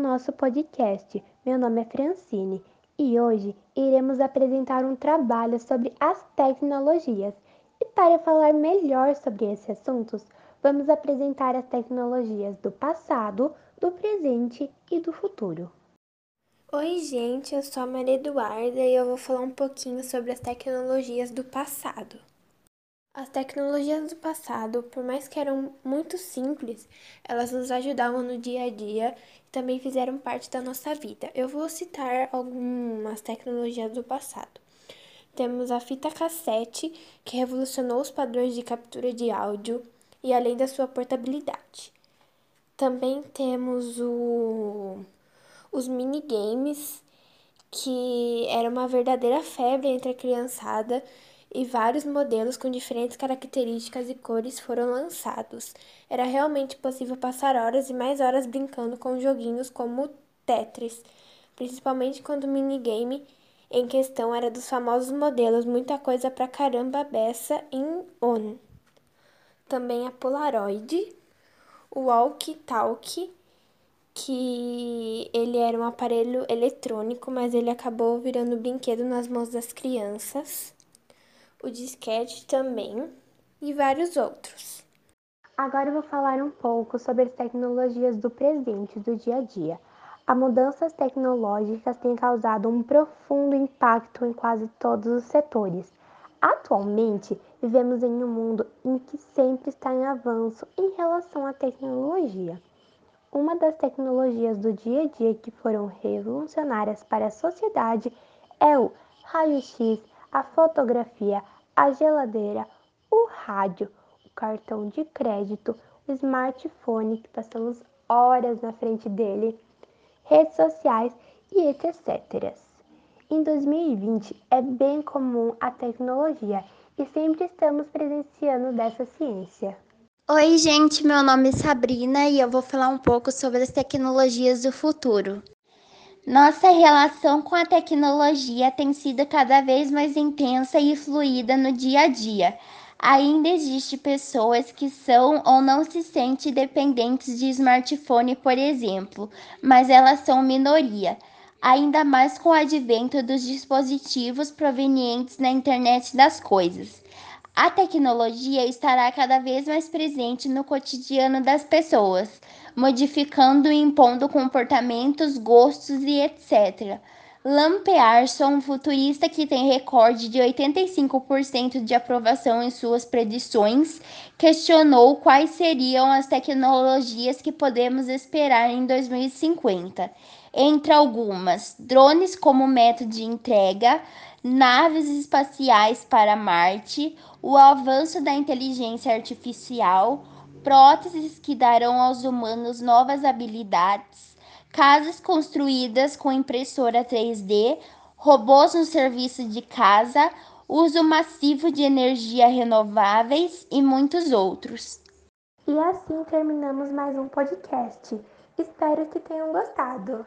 nosso podcast. Meu nome é Francine e hoje iremos apresentar um trabalho sobre as tecnologias. E para falar melhor sobre esses assuntos, vamos apresentar as tecnologias do passado, do presente e do futuro. Oi, gente, eu sou a Maria Eduarda e eu vou falar um pouquinho sobre as tecnologias do passado. As tecnologias do passado, por mais que eram muito simples, elas nos ajudavam no dia a dia e também fizeram parte da nossa vida. Eu vou citar algumas tecnologias do passado. Temos a fita cassete, que revolucionou os padrões de captura de áudio e além da sua portabilidade. Também temos o, os minigames, que era uma verdadeira febre entre a criançada e vários modelos com diferentes características e cores foram lançados. Era realmente possível passar horas e mais horas brincando com joguinhos como Tetris, principalmente quando o minigame em questão era dos famosos modelos Muita Coisa Pra Caramba Beça em On. Também a Polaroid, o Walkie Talkie, que ele era um aparelho eletrônico, mas ele acabou virando brinquedo nas mãos das crianças o disquete também e vários outros. Agora eu vou falar um pouco sobre as tecnologias do presente, do dia a dia. As mudanças tecnológicas têm causado um profundo impacto em quase todos os setores. Atualmente, vivemos em um mundo em que sempre está em avanço em relação à tecnologia. Uma das tecnologias do dia a dia que foram revolucionárias para a sociedade é o raio-x, a fotografia, a geladeira, o rádio, o cartão de crédito, o smartphone que passamos horas na frente dele, redes sociais e etc. Em 2020 é bem comum a tecnologia e sempre estamos presenciando dessa ciência. Oi, gente, meu nome é Sabrina e eu vou falar um pouco sobre as tecnologias do futuro. Nossa relação com a tecnologia tem sido cada vez mais intensa e fluida no dia a dia. Ainda existe pessoas que são ou não se sentem dependentes de smartphone, por exemplo, mas elas são minoria. Ainda mais com o advento dos dispositivos provenientes da internet das coisas. A tecnologia estará cada vez mais presente no cotidiano das pessoas, modificando e impondo comportamentos, gostos e etc. Lampearson, futurista que tem recorde de 85% de aprovação em suas predições, questionou quais seriam as tecnologias que podemos esperar em 2050. Entre algumas, drones como método de entrega, naves espaciais para Marte, o avanço da inteligência artificial, próteses que darão aos humanos novas habilidades, casas construídas com impressora 3D, robôs no serviço de casa, uso massivo de energia renováveis e muitos outros. E assim terminamos mais um podcast. Espero que tenham gostado.